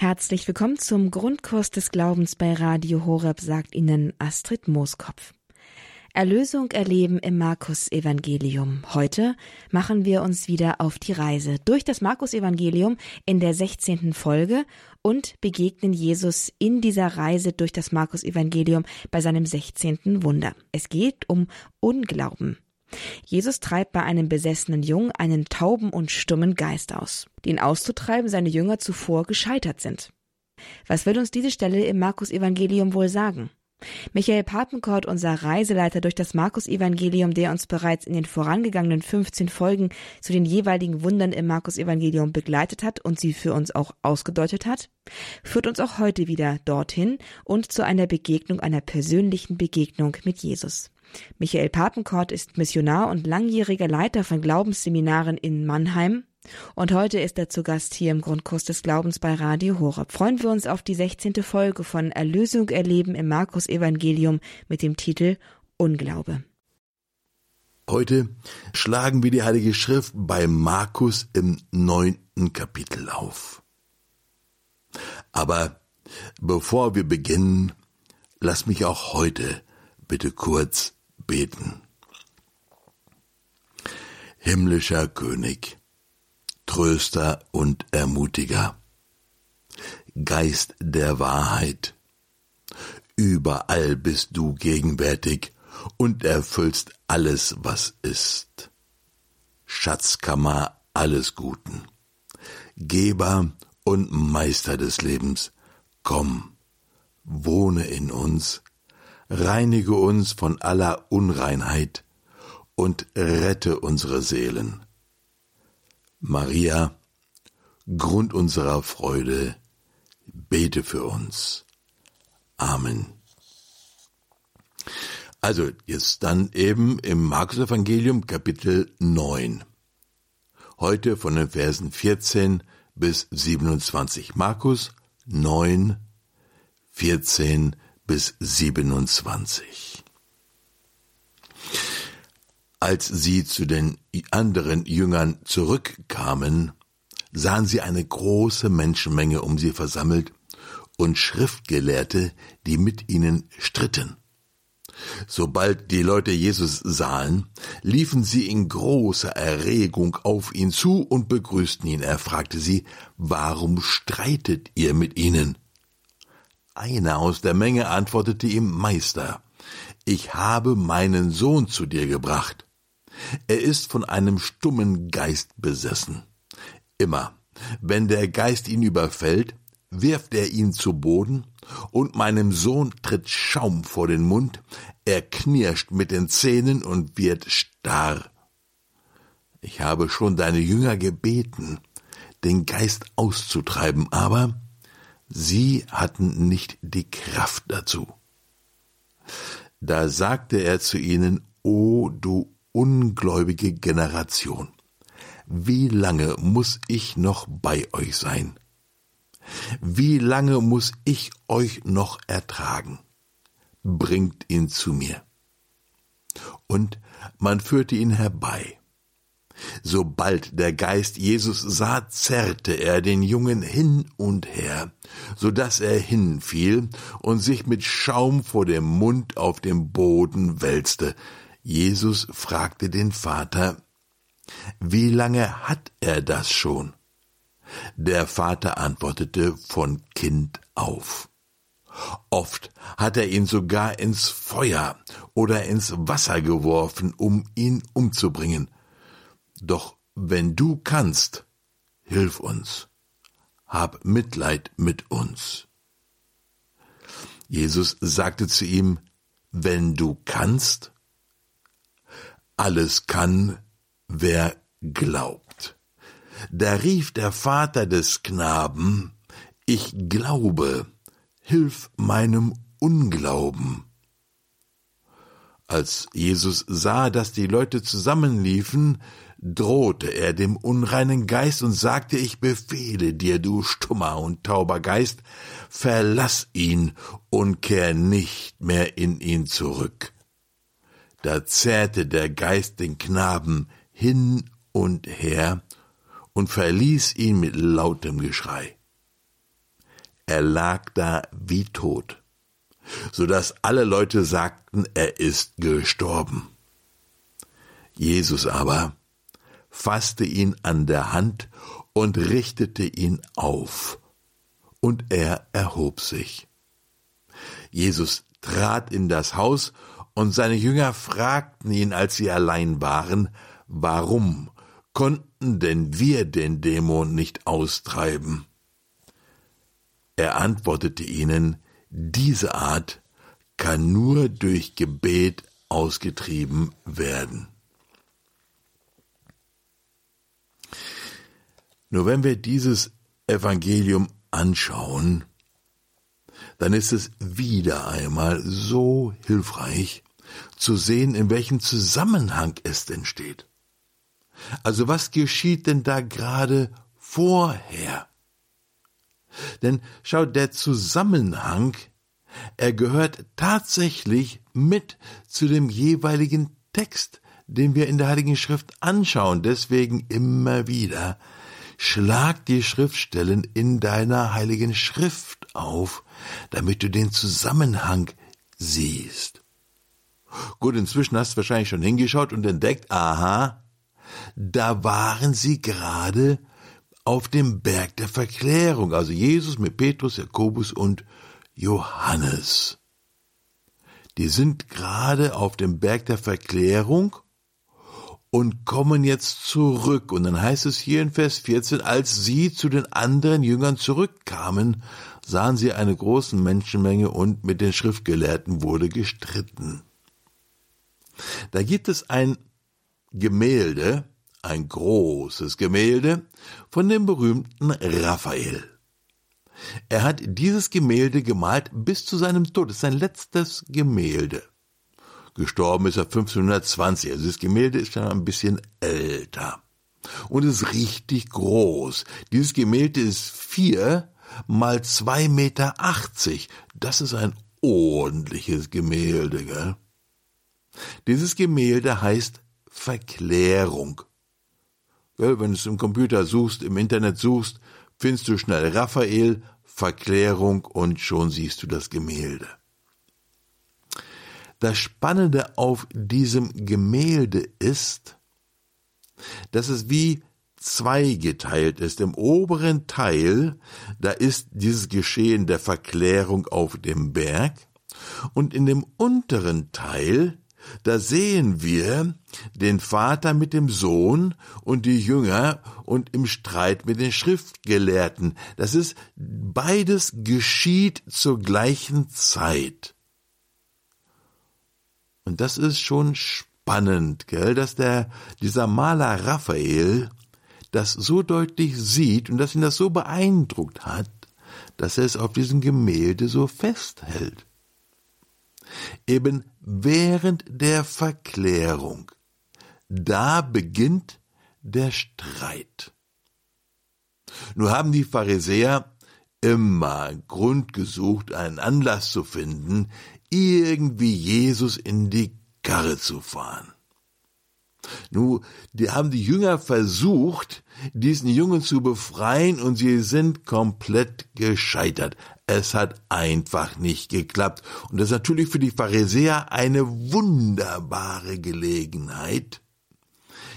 Herzlich willkommen zum Grundkurs des Glaubens bei Radio Horeb, sagt Ihnen Astrid Mooskopf. Erlösung erleben im Markus Evangelium. Heute machen wir uns wieder auf die Reise durch das Markus Evangelium in der 16. Folge und begegnen Jesus in dieser Reise durch das Markus Evangelium bei seinem 16. Wunder. Es geht um Unglauben. Jesus treibt bei einem besessenen Jungen einen tauben und stummen Geist aus, den auszutreiben seine Jünger zuvor gescheitert sind. Was will uns diese Stelle im Markus Evangelium wohl sagen? Michael Papenkort, unser Reiseleiter durch das Markus-Evangelium, der uns bereits in den vorangegangenen 15 Folgen zu den jeweiligen Wundern im Markus-Evangelium begleitet hat und sie für uns auch ausgedeutet hat, führt uns auch heute wieder dorthin und zu einer Begegnung, einer persönlichen Begegnung mit Jesus. Michael Papenkort ist Missionar und langjähriger Leiter von Glaubensseminaren in Mannheim. Und heute ist er zu Gast hier im Grundkurs des Glaubens bei Radio Horeb. Freuen wir uns auf die 16. Folge von Erlösung erleben im Markus Evangelium mit dem Titel Unglaube. Heute schlagen wir die Heilige Schrift bei Markus im neunten Kapitel auf. Aber bevor wir beginnen, lass mich auch heute bitte kurz beten. Himmlischer König, Tröster und Ermutiger, Geist der Wahrheit, überall bist du gegenwärtig und erfüllst alles, was ist. Schatzkammer alles Guten, Geber und Meister des Lebens, komm, wohne in uns, reinige uns von aller Unreinheit und rette unsere Seelen. Maria, Grund unserer Freude, bete für uns. Amen. Also jetzt dann eben im Markus-Evangelium Kapitel 9. Heute von den Versen 14 bis 27. Markus 9, 14 bis 27. Als sie zu den anderen Jüngern zurückkamen, sahen sie eine große Menschenmenge um sie versammelt und Schriftgelehrte, die mit ihnen stritten. Sobald die Leute Jesus sahen, liefen sie in großer Erregung auf ihn zu und begrüßten ihn. Er fragte sie, warum streitet ihr mit ihnen? Einer aus der Menge antwortete ihm, Meister, ich habe meinen Sohn zu dir gebracht. Er ist von einem stummen Geist besessen. Immer, wenn der Geist ihn überfällt, wirft er ihn zu Boden, und meinem Sohn tritt Schaum vor den Mund, er knirscht mit den Zähnen und wird starr. Ich habe schon deine Jünger gebeten, den Geist auszutreiben, aber Sie hatten nicht die Kraft dazu. Da sagte er zu ihnen, O du ungläubige Generation, wie lange muss ich noch bei euch sein? Wie lange muss ich euch noch ertragen? Bringt ihn zu mir. Und man führte ihn herbei. Sobald der Geist Jesus sah, zerrte er den Jungen hin und her, so dass er hinfiel und sich mit Schaum vor dem Mund auf dem Boden wälzte. Jesus fragte den Vater, wie lange hat er das schon? Der Vater antwortete von Kind auf. Oft hat er ihn sogar ins Feuer oder ins Wasser geworfen, um ihn umzubringen. Doch wenn du kannst, hilf uns, hab Mitleid mit uns. Jesus sagte zu ihm, wenn du kannst, alles kann, wer glaubt. Da rief der Vater des Knaben, ich glaube, hilf meinem Unglauben. Als Jesus sah, dass die Leute zusammenliefen, drohte er dem unreinen Geist und sagte, ich befehle dir, du stummer und tauber Geist, verlass ihn und kehr nicht mehr in ihn zurück. Da zerrte der Geist den Knaben hin und her und verließ ihn mit lautem Geschrei. er lag da wie tot, so dass alle Leute sagten, er ist gestorben. Jesus aber fasste ihn an der Hand und richtete ihn auf, und er erhob sich. Jesus trat in das Haus, und seine Jünger fragten ihn, als sie allein waren, warum konnten denn wir den Dämon nicht austreiben? Er antwortete ihnen, diese Art kann nur durch Gebet ausgetrieben werden. Nur wenn wir dieses Evangelium anschauen, dann ist es wieder einmal so hilfreich zu sehen, in welchem Zusammenhang es denn steht. Also was geschieht denn da gerade vorher? Denn schau, der Zusammenhang, er gehört tatsächlich mit zu dem jeweiligen Text, den wir in der Heiligen Schrift anschauen. Deswegen immer wieder schlag die Schriftstellen in deiner heiligen Schrift auf, damit du den Zusammenhang siehst. Gut, inzwischen hast du wahrscheinlich schon hingeschaut und entdeckt, aha, da waren sie gerade auf dem Berg der Verklärung, also Jesus mit Petrus, Jakobus und Johannes. Die sind gerade auf dem Berg der Verklärung und kommen jetzt zurück. Und dann heißt es hier in Vers 14, als sie zu den anderen Jüngern zurückkamen, sahen sie eine große Menschenmenge und mit den Schriftgelehrten wurde gestritten. Da gibt es ein Gemälde, ein großes Gemälde von dem berühmten Raphael. Er hat dieses Gemälde gemalt bis zu seinem Tod. Es ist sein letztes Gemälde. Gestorben ist er 1520. Also das Gemälde ist schon ein bisschen älter. Und ist richtig groß. Dieses Gemälde ist vier mal zwei Meter. achtzig. Das ist ein ordentliches Gemälde, gell? Dieses Gemälde heißt Verklärung. Gell, wenn du es im Computer suchst, im Internet suchst, findest du schnell Raphael, Verklärung und schon siehst du das Gemälde. Das Spannende auf diesem Gemälde ist, dass es wie zweigeteilt ist. Im oberen Teil, da ist dieses Geschehen der Verklärung auf dem Berg und in dem unteren Teil, da sehen wir den Vater mit dem Sohn und die Jünger und im Streit mit den Schriftgelehrten. Das ist beides geschieht zur gleichen Zeit. Und das ist schon spannend, gell, dass der, dieser Maler Raphael das so deutlich sieht und dass ihn das so beeindruckt hat, dass er es auf diesem Gemälde so festhält. Eben während der Verklärung, da beginnt der Streit. Nur haben die Pharisäer immer Grund gesucht, einen Anlass zu finden, irgendwie Jesus in die Karre zu fahren. Nu, die haben die Jünger versucht, diesen Jungen zu befreien und sie sind komplett gescheitert. Es hat einfach nicht geklappt. Und das ist natürlich für die Pharisäer eine wunderbare Gelegenheit,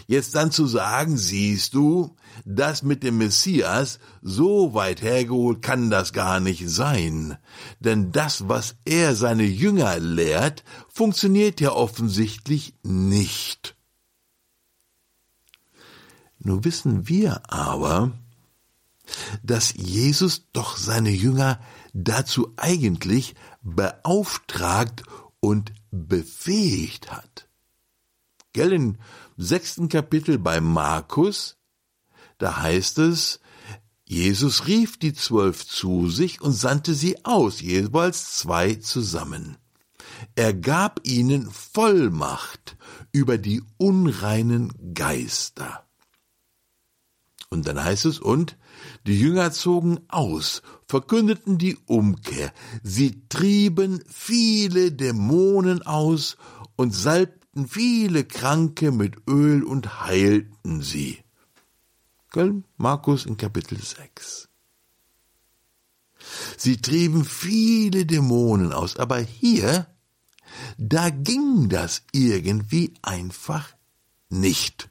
Jetzt dann zu sagen, siehst du, das mit dem Messias, so weit hergeholt kann das gar nicht sein. Denn das, was er seine Jünger lehrt, funktioniert ja offensichtlich nicht. Nur wissen wir aber, dass Jesus doch seine Jünger dazu eigentlich beauftragt und befähigt hat. Gell, in sechsten Kapitel bei Markus, da heißt es, Jesus rief die Zwölf zu sich und sandte sie aus, jeweils zwei zusammen. Er gab ihnen Vollmacht über die unreinen Geister. Und dann heißt es, und die Jünger zogen aus, verkündeten die Umkehr, sie trieben viele Dämonen aus und salbten salbten viele Kranke mit Öl und heilten sie. Gell? Markus in Kapitel 6. Sie trieben viele Dämonen aus, aber hier, da ging das irgendwie einfach nicht.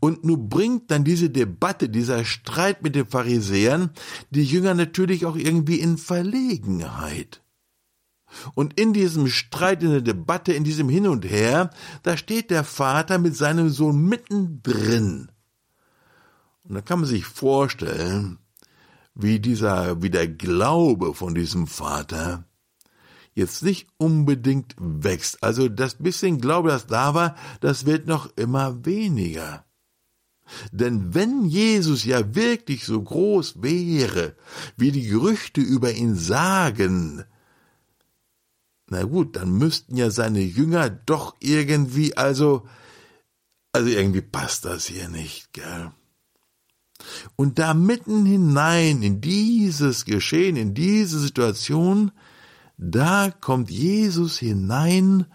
Und nun bringt dann diese Debatte, dieser Streit mit den Pharisäern die Jünger natürlich auch irgendwie in Verlegenheit. Und in diesem Streit, in der Debatte, in diesem Hin und Her, da steht der Vater mit seinem Sohn mittendrin. Und da kann man sich vorstellen, wie dieser, wie der Glaube von diesem Vater jetzt nicht unbedingt wächst. Also das bisschen Glaube, das da war, das wird noch immer weniger. Denn wenn Jesus ja wirklich so groß wäre, wie die Gerüchte über ihn sagen, na gut, dann müssten ja seine Jünger doch irgendwie, also, also irgendwie passt das hier nicht, gell? Und da mitten hinein in dieses Geschehen, in diese Situation, da kommt Jesus hinein,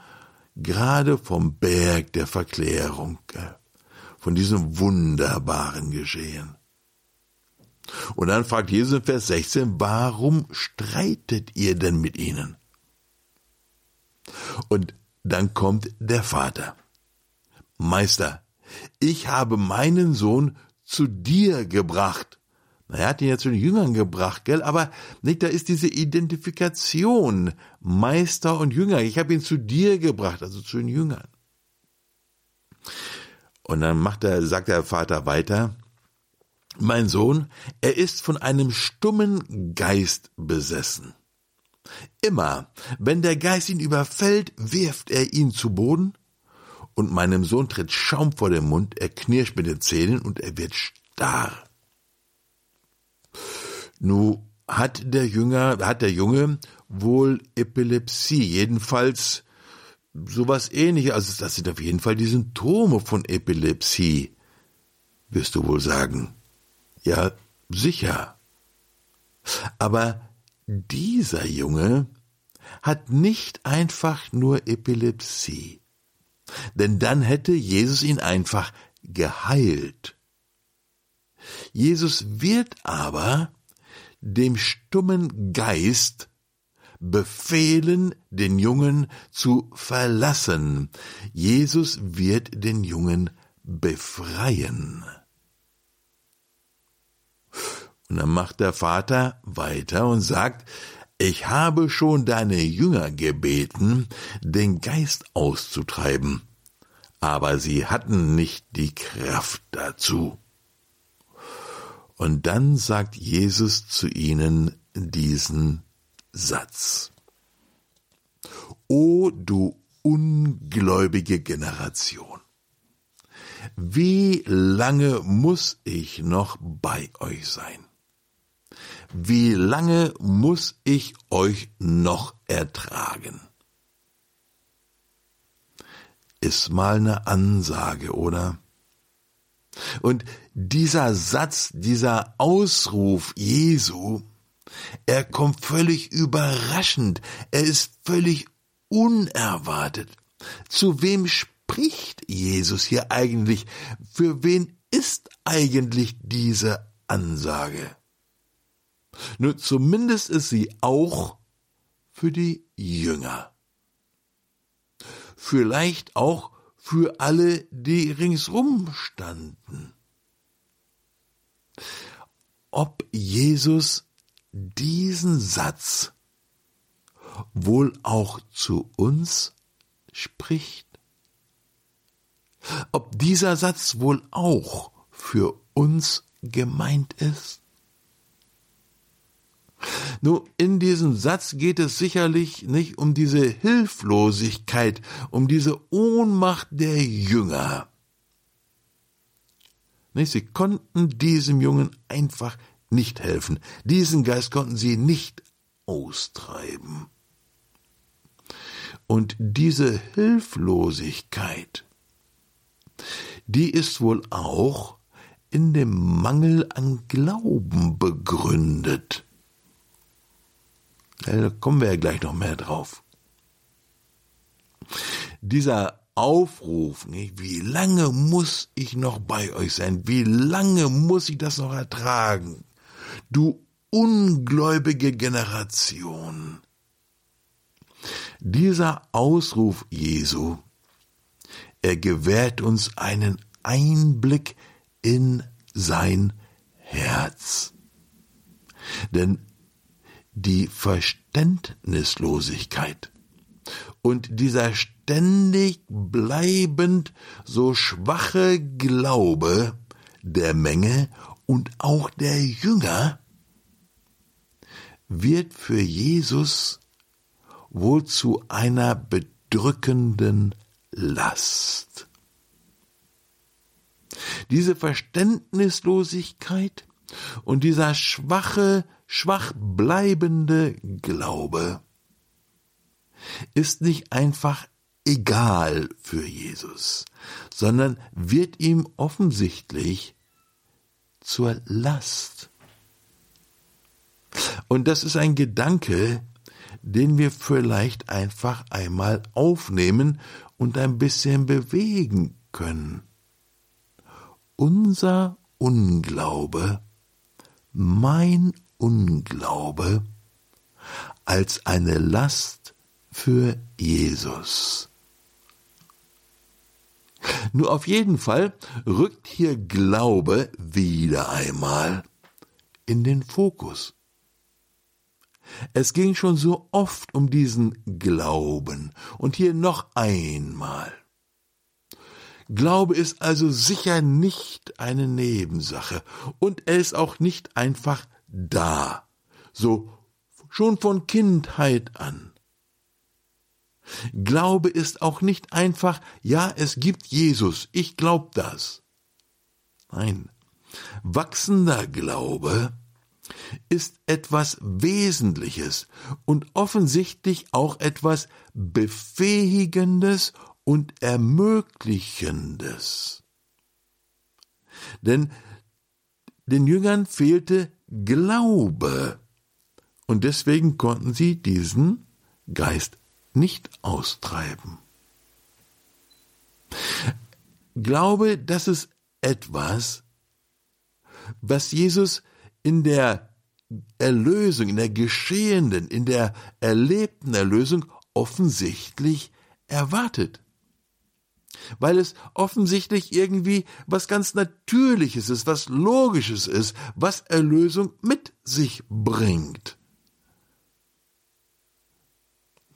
gerade vom Berg der Verklärung, von diesem wunderbaren Geschehen. Und dann fragt Jesus in Vers 16, warum streitet ihr denn mit ihnen? Und dann kommt der Vater. Meister, ich habe meinen Sohn zu dir gebracht. Er hat ihn ja zu den Jüngern gebracht, gell? Aber nicht, da ist diese Identifikation Meister und Jünger. Ich habe ihn zu dir gebracht, also zu den Jüngern. Und dann macht er, sagt der Vater weiter, mein Sohn, er ist von einem stummen Geist besessen. Immer, wenn der Geist ihn überfällt, wirft er ihn zu Boden und meinem Sohn tritt Schaum vor den Mund, er knirscht mit den Zähnen und er wird starr. Nu hat der Jünger, hat der Junge wohl Epilepsie, jedenfalls sowas ähnliches, also das sind auf jeden Fall die Symptome von Epilepsie, wirst du wohl sagen. Ja, sicher. Aber dieser Junge hat nicht einfach nur Epilepsie denn dann hätte Jesus ihn einfach geheilt. Jesus wird aber dem stummen Geist befehlen, den Jungen zu verlassen. Jesus wird den Jungen befreien. Und dann macht der Vater weiter und sagt, ich habe schon deine Jünger gebeten, den Geist auszutreiben, aber sie hatten nicht die Kraft dazu. Und dann sagt Jesus zu ihnen diesen Satz. O du ungläubige Generation, wie lange muss ich noch bei euch sein? Wie lange muss ich euch noch ertragen? Ist mal eine Ansage, oder? Und dieser Satz, dieser Ausruf Jesu, er kommt völlig überraschend, er ist völlig unerwartet. Zu wem spricht Jesus hier eigentlich? Für wen ist eigentlich diese Ansage? Nur zumindest ist sie auch für die Jünger. Vielleicht auch für alle, die ringsrum standen. Ob Jesus diesen Satz wohl auch zu uns spricht? Ob dieser Satz wohl auch für uns gemeint ist? Nur in diesem Satz geht es sicherlich nicht um diese Hilflosigkeit, um diese Ohnmacht der Jünger. Sie konnten diesem Jungen einfach nicht helfen. Diesen Geist konnten sie nicht austreiben. Und diese Hilflosigkeit, die ist wohl auch in dem Mangel an Glauben begründet. Da kommen wir ja gleich noch mehr drauf. Dieser Aufruf, wie lange muss ich noch bei euch sein? Wie lange muss ich das noch ertragen? Du ungläubige Generation. Dieser Ausruf Jesu, er gewährt uns einen Einblick in sein Herz. Denn die Verständnislosigkeit und dieser ständig bleibend so schwache Glaube der Menge und auch der Jünger wird für Jesus wohl zu einer bedrückenden Last. Diese Verständnislosigkeit und dieser schwache, schwach bleibende Glaube ist nicht einfach egal für Jesus, sondern wird ihm offensichtlich zur Last. Und das ist ein Gedanke, den wir vielleicht einfach einmal aufnehmen und ein bisschen bewegen können. Unser Unglaube, mein Unglaube als eine Last für Jesus. Nur auf jeden Fall rückt hier Glaube wieder einmal in den Fokus. Es ging schon so oft um diesen Glauben und hier noch einmal. Glaube ist also sicher nicht eine Nebensache und er ist auch nicht einfach da, so schon von Kindheit an. Glaube ist auch nicht einfach, ja, es gibt Jesus, ich glaub das. Nein, wachsender Glaube ist etwas Wesentliches und offensichtlich auch etwas Befähigendes und Ermöglichendes. Denn den Jüngern fehlte Glaube und deswegen konnten sie diesen Geist nicht austreiben. Glaube, das ist etwas, was Jesus in der Erlösung, in der geschehenden, in der erlebten Erlösung offensichtlich erwartet. Weil es offensichtlich irgendwie was ganz Natürliches ist, was Logisches ist, was Erlösung mit sich bringt.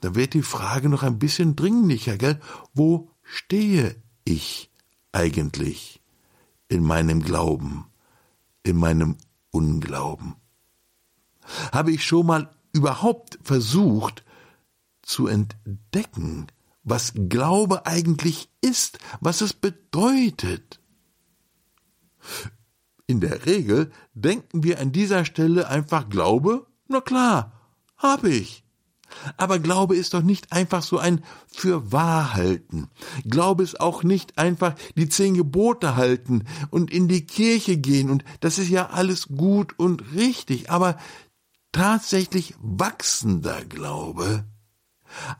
Da wird die Frage noch ein bisschen dringlicher, gell? Wo stehe ich eigentlich in meinem Glauben, in meinem Unglauben? Habe ich schon mal überhaupt versucht zu entdecken, was Glaube eigentlich ist, was es bedeutet? In der Regel denken wir an dieser Stelle einfach Glaube, na klar, hab ich. Aber Glaube ist doch nicht einfach so ein Fürwahrhalten. Glaube ist auch nicht einfach die zehn Gebote halten und in die Kirche gehen und das ist ja alles gut und richtig, aber tatsächlich wachsender Glaube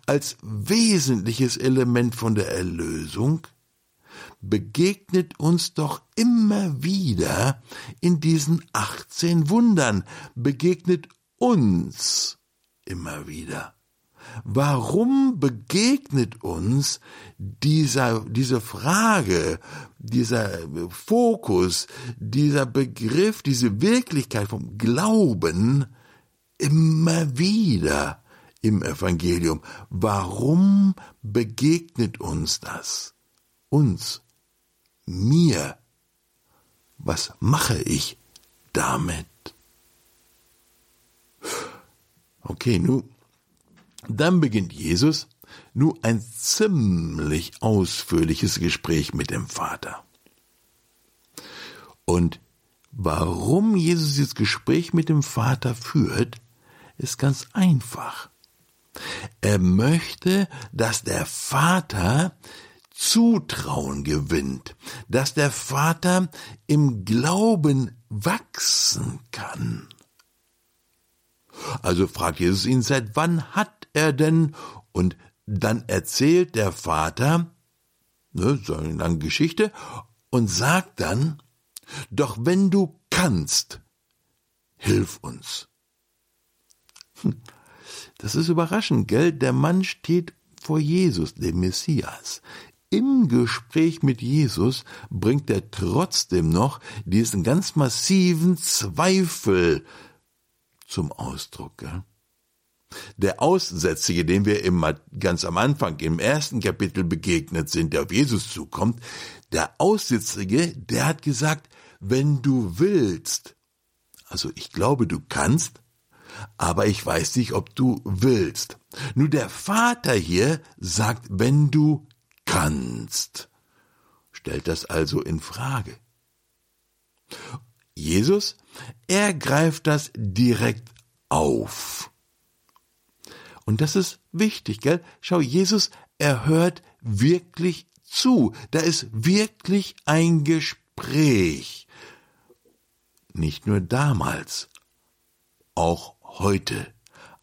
als wesentliches Element von der Erlösung begegnet uns doch immer wieder in diesen 18 Wundern, begegnet uns immer wieder. Warum begegnet uns dieser, diese Frage, dieser Fokus, dieser Begriff, diese Wirklichkeit vom Glauben immer wieder im Evangelium? Warum begegnet uns das? Uns, mir. Was mache ich damit? Okay, nun, dann beginnt Jesus nun ein ziemlich ausführliches Gespräch mit dem Vater. Und warum Jesus dieses Gespräch mit dem Vater führt, ist ganz einfach. Er möchte, dass der Vater Zutrauen gewinnt, dass der Vater im Glauben wachsen kann. Also fragt Jesus ihn, seit wann hat er denn? Und dann erzählt der Vater, ne, so eine lange Geschichte, und sagt dann, doch wenn du kannst, hilf uns. Das ist überraschend, gell? Der Mann steht vor Jesus, dem Messias. Im Gespräch mit Jesus bringt er trotzdem noch diesen ganz massiven Zweifel zum Ausdruck. Gell? Der Aussätzige, dem wir im, ganz am Anfang im ersten Kapitel begegnet sind, der auf Jesus zukommt, der Aussätzige, der hat gesagt, wenn du willst, also ich glaube, du kannst, aber ich weiß nicht, ob du willst. Nur der Vater hier sagt, wenn du kannst, stellt das also in Frage. Jesus, er greift das direkt auf. Und das ist wichtig, gell? Schau, Jesus, er hört wirklich zu. Da ist wirklich ein Gespräch. Nicht nur damals, auch heute.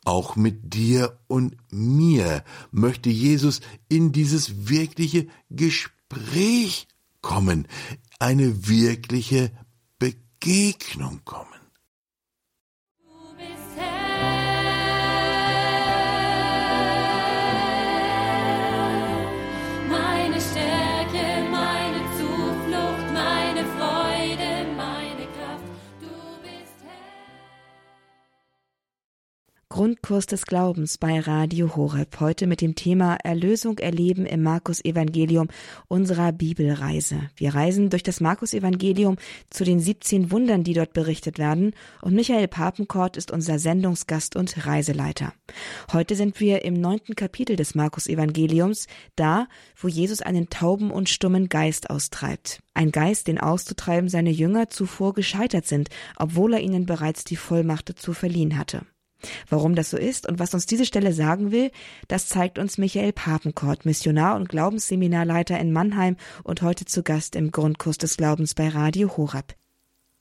Auch mit dir und mir möchte Jesus in dieses wirkliche Gespräch kommen, eine wirkliche Begegnung kommen. Grundkurs des Glaubens bei Radio Horeb. Heute mit dem Thema Erlösung erleben im Markus Evangelium unserer Bibelreise. Wir reisen durch das Markus Evangelium zu den 17 Wundern, die dort berichtet werden. Und Michael Papenkort ist unser Sendungsgast und Reiseleiter. Heute sind wir im neunten Kapitel des Markus Evangeliums, da, wo Jesus einen tauben und stummen Geist austreibt. Ein Geist, den auszutreiben seine Jünger zuvor gescheitert sind, obwohl er ihnen bereits die Vollmacht dazu verliehen hatte. Warum das so ist und was uns diese Stelle sagen will, das zeigt uns Michael Papenkort, Missionar und Glaubensseminarleiter in Mannheim und heute zu Gast im Grundkurs des Glaubens bei Radio Horab.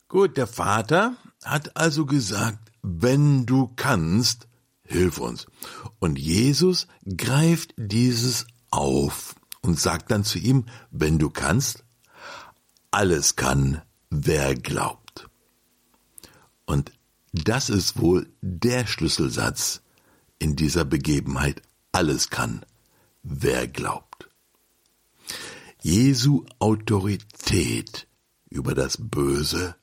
Gut, der Vater hat also gesagt, wenn du kannst, hilf uns. Und Jesus greift dieses auf und sagt dann zu ihm, wenn du kannst, alles kann, wer glaubt. Und das ist wohl der Schlüsselsatz in dieser Begebenheit. Alles kann, wer glaubt. Jesu Autorität über das Böse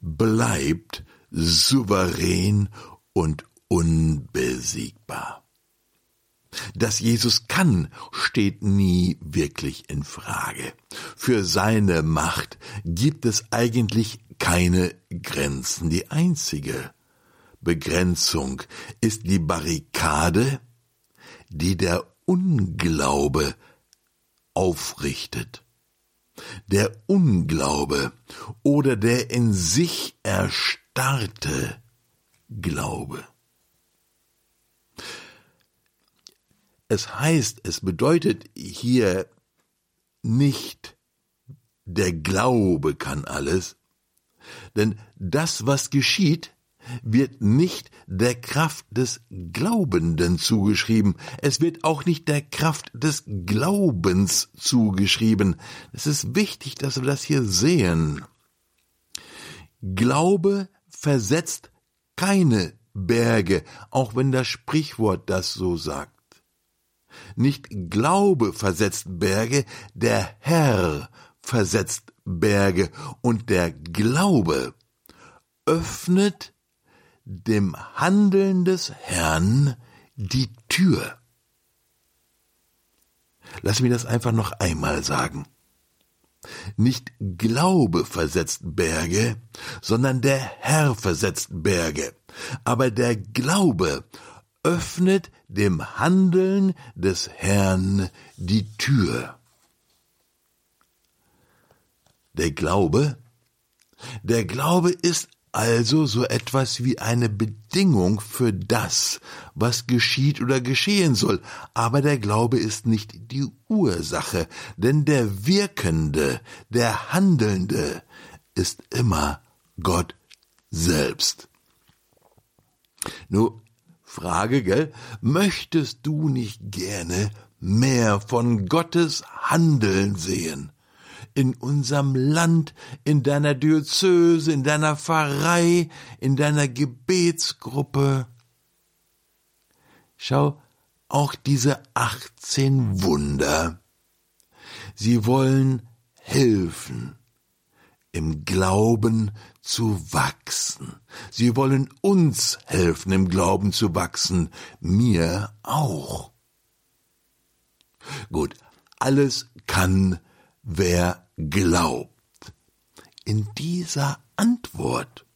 bleibt souverän und unbesiegbar. Dass Jesus kann, steht nie wirklich in Frage. Für seine Macht gibt es eigentlich keine Grenzen. Die einzige Begrenzung ist die Barrikade, die der Unglaube aufrichtet. Der Unglaube oder der in sich erstarrte Glaube. Es heißt, es bedeutet hier nicht, der Glaube kann alles, denn das, was geschieht, wird nicht der Kraft des Glaubenden zugeschrieben, es wird auch nicht der Kraft des Glaubens zugeschrieben. Es ist wichtig, dass wir das hier sehen. Glaube versetzt keine Berge, auch wenn das Sprichwort das so sagt. Nicht Glaube versetzt Berge, der Herr versetzt Berge und der Glaube öffnet dem Handeln des Herrn die Tür. Lass mich das einfach noch einmal sagen. Nicht Glaube versetzt Berge, sondern der Herr versetzt Berge. Aber der Glaube öffnet dem Handeln des Herrn die Tür. Der Glaube? Der Glaube ist also so etwas wie eine Bedingung für das, was geschieht oder geschehen soll, aber der Glaube ist nicht die Ursache, denn der Wirkende, der Handelnde ist immer Gott selbst. Nur Frage, gell? Möchtest du nicht gerne mehr von Gottes Handeln sehen? In unserem Land, in deiner Diözese, in deiner Pfarrei, in deiner Gebetsgruppe. Schau, auch diese 18 Wunder, sie wollen helfen, im Glauben zu wachsen. Sie wollen uns helfen, im Glauben zu wachsen, mir auch. Gut, alles kann, wer glaubt. In dieser Antwort,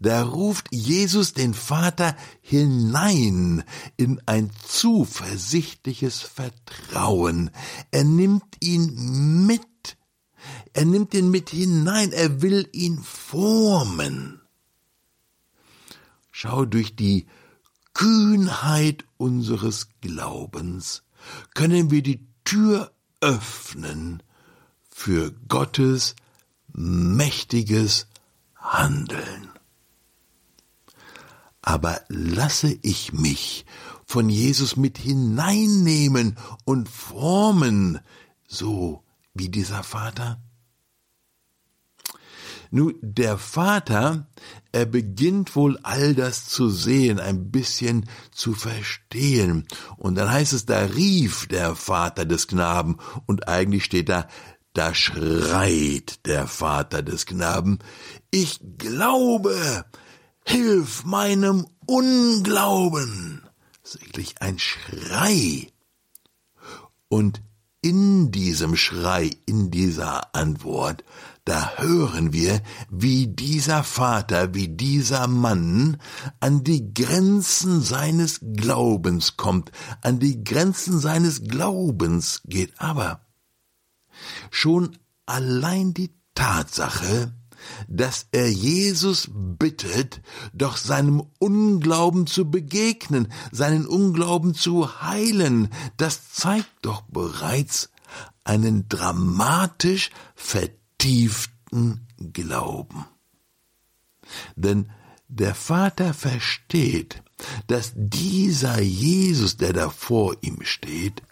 da ruft Jesus den Vater hinein in ein zuversichtliches Vertrauen. Er nimmt ihn mit. Er nimmt ihn mit hinein. Er will ihn formen. Schau durch die Kühnheit unseres Glaubens können wir die Tür öffnen für Gottes mächtiges Handeln. Aber lasse ich mich von Jesus mit hineinnehmen und formen, so wie dieser Vater? Nun, der Vater, er beginnt wohl all das zu sehen, ein bisschen zu verstehen. Und dann heißt es, da rief der Vater des Knaben, und eigentlich steht da, da schreit der Vater des Knaben, ich glaube, hilf meinem Unglauben. Eigentlich ein Schrei. Und in diesem Schrei, in dieser Antwort, da hören wir, wie dieser Vater, wie dieser Mann an die Grenzen seines Glaubens kommt, an die Grenzen seines Glaubens geht. Aber schon allein die Tatsache, dass er Jesus bittet, doch seinem Unglauben zu begegnen, seinen Unglauben zu heilen, das zeigt doch bereits einen dramatisch vertieften Glauben. Denn der Vater versteht, dass dieser Jesus, der da vor ihm steht,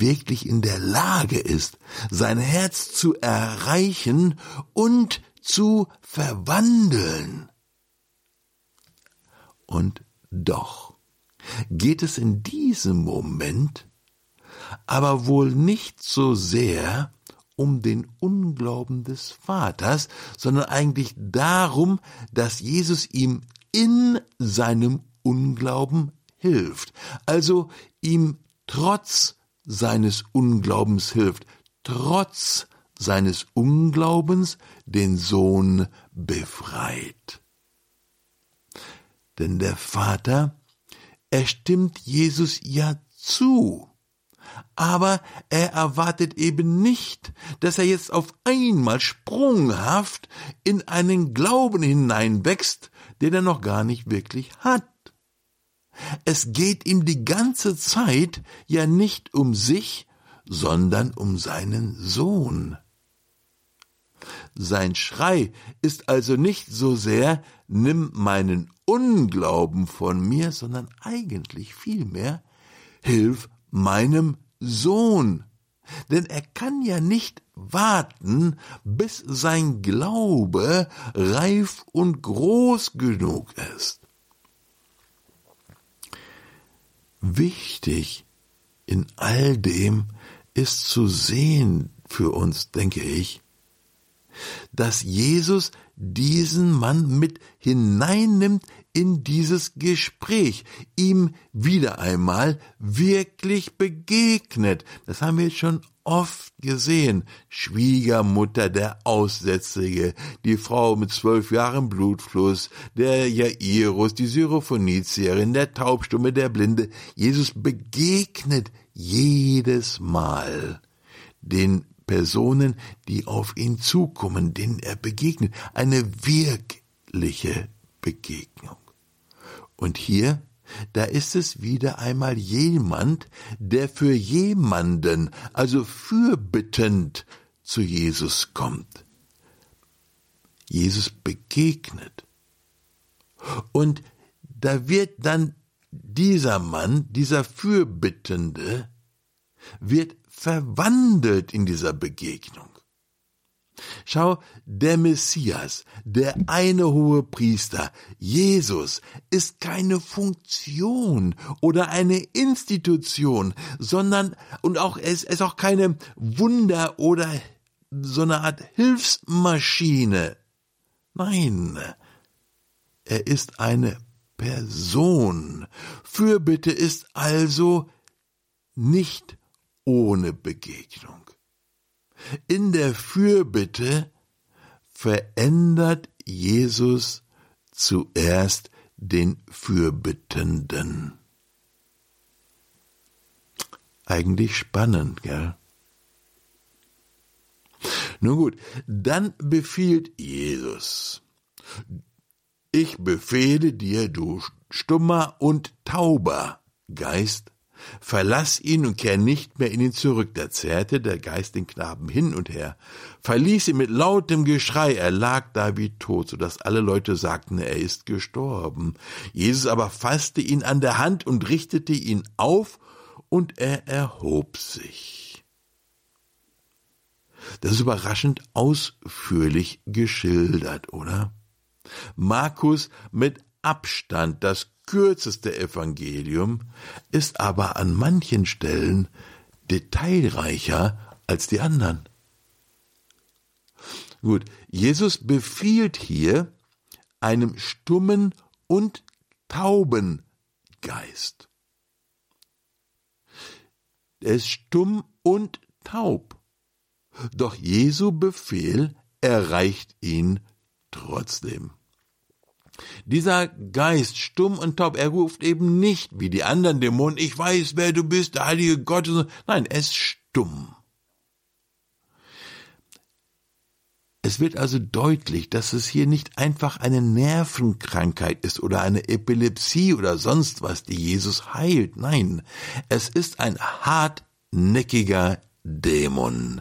wirklich in der Lage ist, sein Herz zu erreichen und zu verwandeln. Und doch geht es in diesem Moment aber wohl nicht so sehr um den Unglauben des Vaters, sondern eigentlich darum, dass Jesus ihm in seinem Unglauben hilft, also ihm trotz seines Unglaubens hilft, trotz seines Unglaubens den Sohn befreit. Denn der Vater, er stimmt Jesus ja zu, aber er erwartet eben nicht, dass er jetzt auf einmal sprunghaft in einen Glauben hineinwächst, den er noch gar nicht wirklich hat. Es geht ihm die ganze Zeit ja nicht um sich, sondern um seinen Sohn. Sein Schrei ist also nicht so sehr, nimm meinen Unglauben von mir, sondern eigentlich vielmehr, hilf meinem Sohn. Denn er kann ja nicht warten, bis sein Glaube reif und groß genug ist. Wichtig in all dem ist zu sehen für uns, denke ich, dass Jesus diesen Mann mit hineinnimmt in dieses Gespräch, ihm wieder einmal wirklich begegnet. Das haben wir jetzt schon oft gesehen. Schwiegermutter, der Aussätzige, die Frau mit zwölf Jahren Blutfluss, der Jairus, die Syrophonizierin, der Taubstumme, der Blinde. Jesus begegnet jedes Mal den Personen, die auf ihn zukommen, denen er begegnet. Eine wirkliche Begegnung. Und hier, da ist es wieder einmal jemand, der für jemanden, also fürbittend zu Jesus kommt. Jesus begegnet. Und da wird dann dieser Mann, dieser Fürbittende, wird verwandelt in dieser Begegnung. Schau, der Messias, der eine hohe Priester, Jesus, ist keine Funktion oder eine Institution, sondern, und auch, es ist auch keine Wunder oder so eine Art Hilfsmaschine. Nein, er ist eine Person. Fürbitte ist also nicht ohne Begegnung. In der Fürbitte verändert Jesus zuerst den Fürbittenden. Eigentlich spannend, gell? Nun gut, dann befiehlt Jesus, ich befehle dir, du stummer und tauber Geist, Verlass ihn und kehr nicht mehr in ihn zurück. Da zerrte der Geist den Knaben hin und her, verließ ihn mit lautem Geschrei, er lag da wie tot, so dass alle Leute sagten, er ist gestorben. Jesus aber fasste ihn an der Hand und richtete ihn auf, und er erhob sich. Das ist überraschend ausführlich geschildert, oder? Markus mit Abstand das kürzeste Evangelium, ist aber an manchen Stellen detailreicher als die anderen. Gut, Jesus befiehlt hier einem stummen und tauben Geist. Er ist stumm und taub. Doch Jesu Befehl erreicht ihn trotzdem. Dieser Geist, stumm und taub, er ruft eben nicht wie die anderen Dämonen, ich weiß, wer du bist, der heilige Gott. Nein, er ist stumm. Es wird also deutlich, dass es hier nicht einfach eine Nervenkrankheit ist oder eine Epilepsie oder sonst was, die Jesus heilt. Nein, es ist ein hartnäckiger Dämon,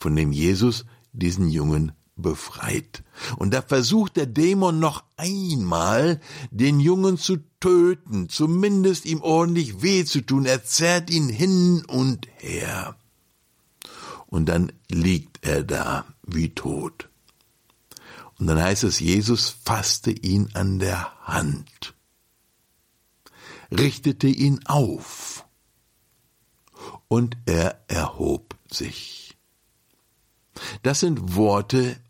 von dem Jesus diesen Jungen befreit. Und da versucht der Dämon noch einmal, den Jungen zu töten, zumindest ihm ordentlich weh zu tun. Er zerrt ihn hin und her. Und dann liegt er da wie tot. Und dann heißt es, Jesus fasste ihn an der Hand, richtete ihn auf und er erhob sich. Das sind Worte,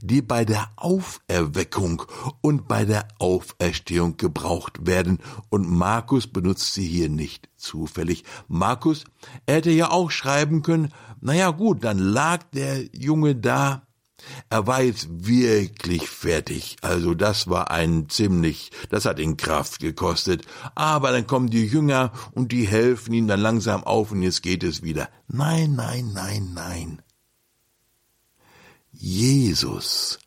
die bei der Auferweckung und bei der Auferstehung gebraucht werden, und Markus benutzt sie hier nicht zufällig. Markus, er hätte ja auch schreiben können, naja gut, dann lag der Junge da, er war jetzt wirklich fertig. Also das war ein ziemlich, das hat ihn Kraft gekostet. Aber dann kommen die Jünger und die helfen ihm dann langsam auf und jetzt geht es wieder. Nein, nein, nein, nein. Jesus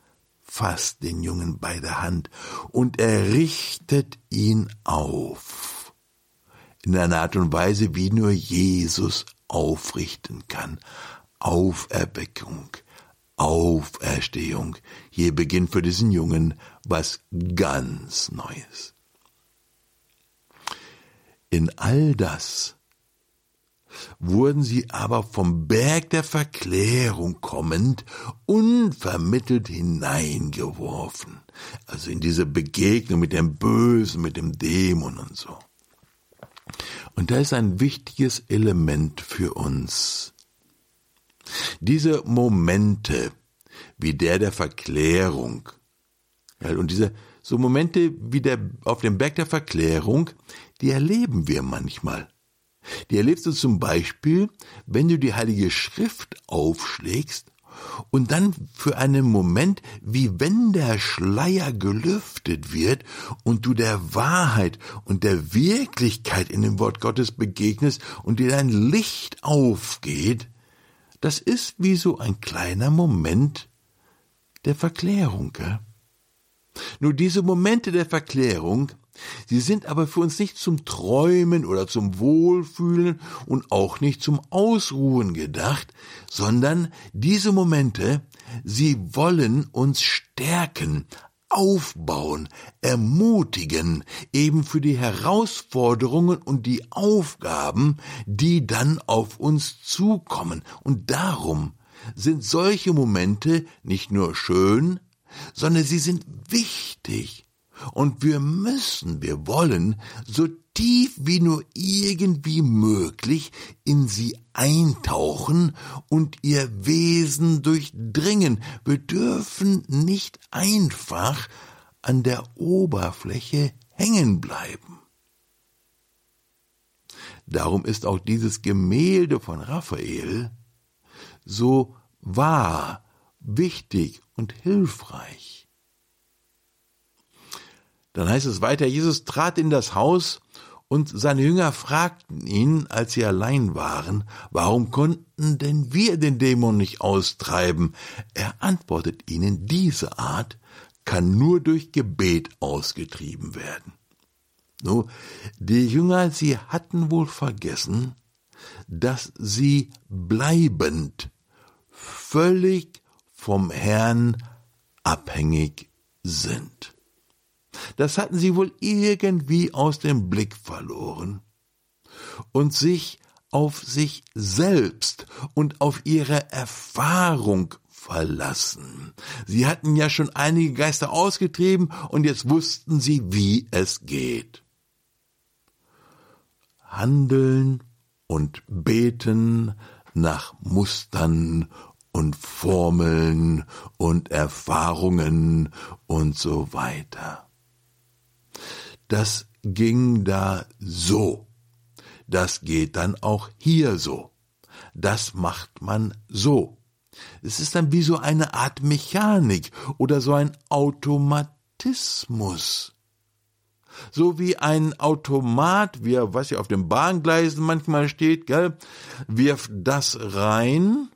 fasst den Jungen bei der Hand und er richtet ihn auf. In einer Art und Weise, wie nur Jesus aufrichten kann. Auferweckung, Auferstehung. Hier beginnt für diesen Jungen was ganz Neues. In all das wurden sie aber vom Berg der Verklärung kommend unvermittelt hineingeworfen, also in diese Begegnung mit dem Bösen, mit dem Dämon und so. Und da ist ein wichtiges Element für uns. Diese Momente, wie der der Verklärung, und diese so Momente wie der auf dem Berg der Verklärung, die erleben wir manchmal. Die erlebst du zum Beispiel, wenn du die Heilige Schrift aufschlägst und dann für einen Moment, wie wenn der Schleier gelüftet wird und du der Wahrheit und der Wirklichkeit in dem Wort Gottes begegnest und dir dein Licht aufgeht, das ist wie so ein kleiner Moment der Verklärung. Gell? Nur diese Momente der Verklärung, Sie sind aber für uns nicht zum Träumen oder zum Wohlfühlen und auch nicht zum Ausruhen gedacht, sondern diese Momente, sie wollen uns stärken, aufbauen, ermutigen, eben für die Herausforderungen und die Aufgaben, die dann auf uns zukommen. Und darum sind solche Momente nicht nur schön, sondern sie sind wichtig. Und wir müssen, wir wollen, so tief wie nur irgendwie möglich in sie eintauchen und ihr Wesen durchdringen. Wir dürfen nicht einfach an der Oberfläche hängen bleiben. Darum ist auch dieses Gemälde von Raphael so wahr, wichtig und hilfreich. Dann heißt es weiter, Jesus trat in das Haus und seine Jünger fragten ihn, als sie allein waren, warum konnten denn wir den Dämon nicht austreiben? Er antwortet ihnen, diese Art kann nur durch Gebet ausgetrieben werden. No, die Jünger, sie hatten wohl vergessen, dass sie bleibend, völlig vom Herrn abhängig sind. Das hatten sie wohl irgendwie aus dem Blick verloren und sich auf sich selbst und auf ihre Erfahrung verlassen. Sie hatten ja schon einige Geister ausgetrieben und jetzt wussten sie, wie es geht handeln und beten nach Mustern und Formeln und Erfahrungen und so weiter. Das ging da so. Das geht dann auch hier so. Das macht man so. Es ist dann wie so eine Art Mechanik oder so ein Automatismus so wie ein Automat, wie er, was ja auf den Bahngleisen manchmal steht, gell, wirft das rein,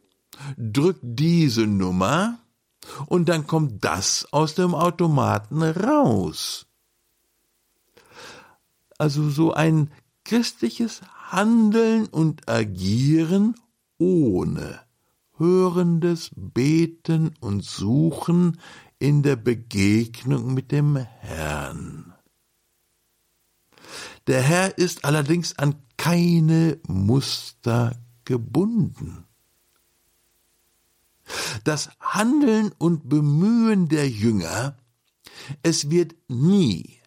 drückt diese Nummer und dann kommt das aus dem Automaten raus. Also so ein christliches Handeln und Agieren ohne hörendes Beten und Suchen in der Begegnung mit dem Herrn. Der Herr ist allerdings an keine Muster gebunden. Das Handeln und Bemühen der Jünger, es wird nie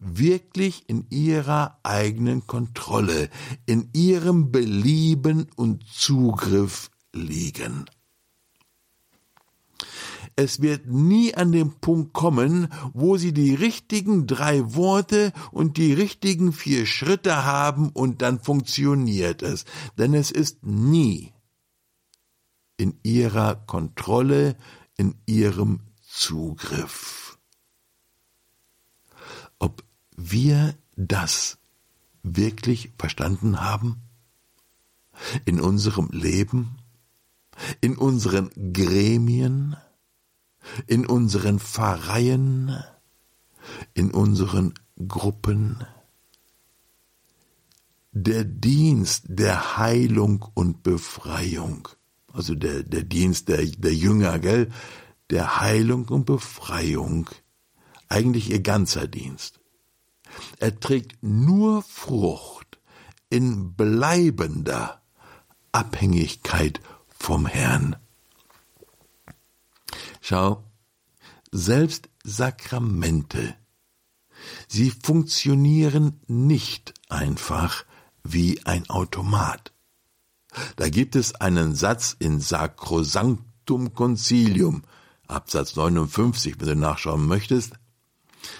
wirklich in ihrer eigenen Kontrolle, in ihrem Belieben und Zugriff liegen. Es wird nie an den Punkt kommen, wo sie die richtigen drei Worte und die richtigen vier Schritte haben und dann funktioniert es. Denn es ist nie in ihrer Kontrolle, in ihrem Zugriff. Ob wir das wirklich verstanden haben? In unserem Leben? In unseren Gremien? in unseren Pfarreien, in unseren Gruppen. Der Dienst der Heilung und Befreiung, also der, der Dienst der, der Jünger, gell, der Heilung und Befreiung, eigentlich ihr ganzer Dienst. Er trägt nur Frucht in bleibender Abhängigkeit vom Herrn. Schau, selbst Sakramente, sie funktionieren nicht einfach wie ein Automat. Da gibt es einen Satz in Sacrosanctum Concilium, Absatz 59, wenn du nachschauen möchtest.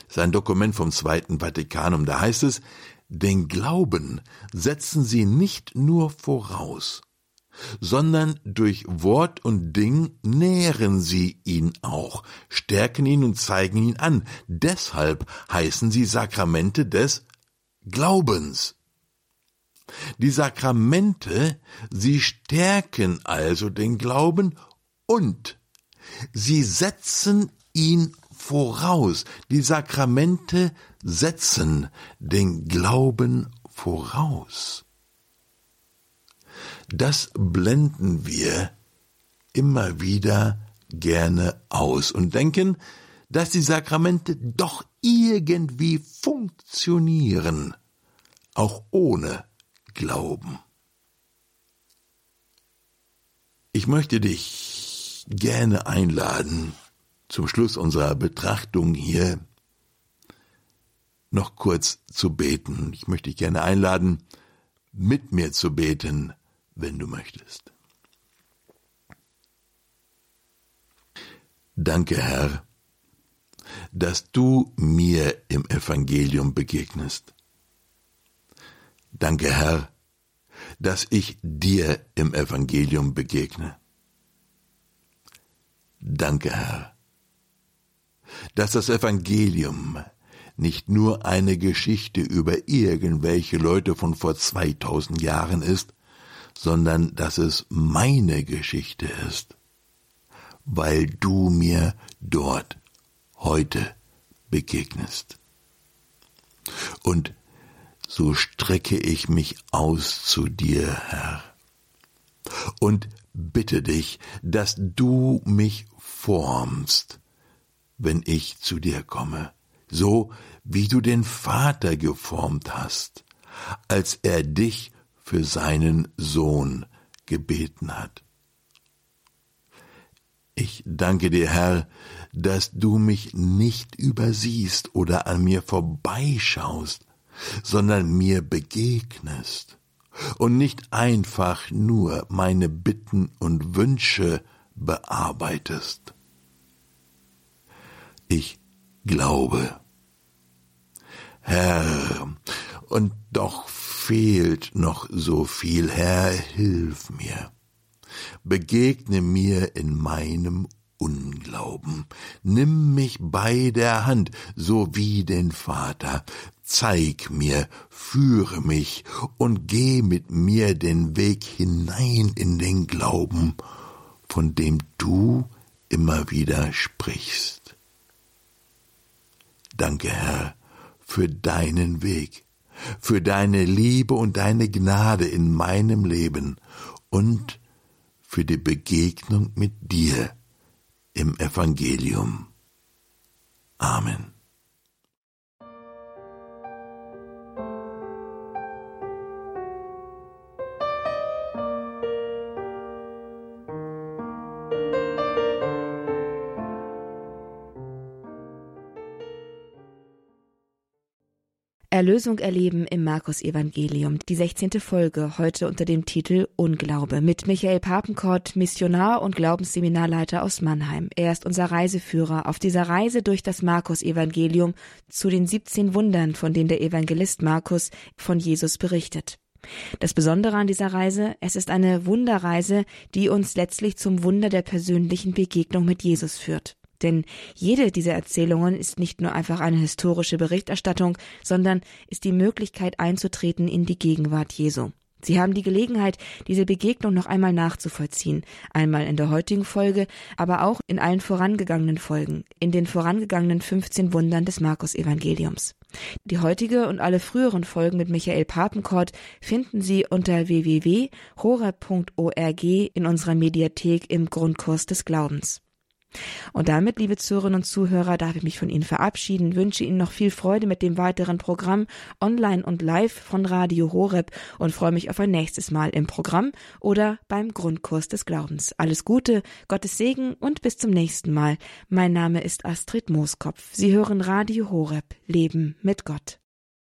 Das ist ein Dokument vom Zweiten Vatikanum. Da heißt es, den Glauben setzen sie nicht nur voraus, sondern durch Wort und Ding nähren sie ihn auch, stärken ihn und zeigen ihn an. Deshalb heißen sie Sakramente des Glaubens. Die Sakramente, sie stärken also den Glauben und sie setzen ihn voraus. Die Sakramente setzen den Glauben voraus. Das blenden wir immer wieder gerne aus und denken, dass die Sakramente doch irgendwie funktionieren, auch ohne Glauben. Ich möchte dich gerne einladen, zum Schluss unserer Betrachtung hier noch kurz zu beten. Ich möchte dich gerne einladen, mit mir zu beten, wenn du möchtest. Danke, Herr, dass du mir im Evangelium begegnest. Danke, Herr, dass ich dir im Evangelium begegne. Danke, Herr, dass das Evangelium nicht nur eine Geschichte über irgendwelche Leute von vor 2000 Jahren ist, sondern dass es meine Geschichte ist, weil du mir dort heute begegnest. Und so strecke ich mich aus zu dir, Herr, und bitte dich, dass du mich formst, wenn ich zu dir komme, so wie du den Vater geformt hast, als er dich für seinen Sohn gebeten hat. Ich danke dir, Herr, dass du mich nicht übersiehst oder an mir vorbeischaust, sondern mir begegnest und nicht einfach nur meine Bitten und Wünsche bearbeitest. Ich glaube. Herr, und doch fehlt noch so viel, Herr, hilf mir. Begegne mir in meinem Unglauben. Nimm mich bei der Hand, so wie den Vater. Zeig mir, führe mich und geh mit mir den Weg hinein in den Glauben, von dem du immer wieder sprichst. Danke, Herr, für deinen Weg, für deine Liebe und deine Gnade in meinem Leben und für die Begegnung mit dir im Evangelium. Amen. Erlösung erleben im Markus Evangelium, die 16. Folge, heute unter dem Titel Unglaube, mit Michael Papenkort, Missionar und Glaubensseminarleiter aus Mannheim. Er ist unser Reiseführer auf dieser Reise durch das Markus Evangelium zu den 17 Wundern, von denen der Evangelist Markus von Jesus berichtet. Das Besondere an dieser Reise, es ist eine Wunderreise, die uns letztlich zum Wunder der persönlichen Begegnung mit Jesus führt. Denn jede dieser Erzählungen ist nicht nur einfach eine historische Berichterstattung, sondern ist die Möglichkeit einzutreten in die Gegenwart Jesu. Sie haben die Gelegenheit, diese Begegnung noch einmal nachzuvollziehen, einmal in der heutigen Folge, aber auch in allen vorangegangenen Folgen, in den vorangegangenen 15 Wundern des Markus-Evangeliums. Die heutige und alle früheren Folgen mit Michael Papenkort finden Sie unter www.horeb.org in unserer Mediathek im Grundkurs des Glaubens. Und damit, liebe Zuhörerinnen und Zuhörer, darf ich mich von Ihnen verabschieden, wünsche Ihnen noch viel Freude mit dem weiteren Programm online und live von Radio Horeb und freue mich auf ein nächstes Mal im Programm oder beim Grundkurs des Glaubens. Alles Gute, Gottes Segen und bis zum nächsten Mal. Mein Name ist Astrid Mooskopf. Sie hören Radio Horeb, Leben mit Gott.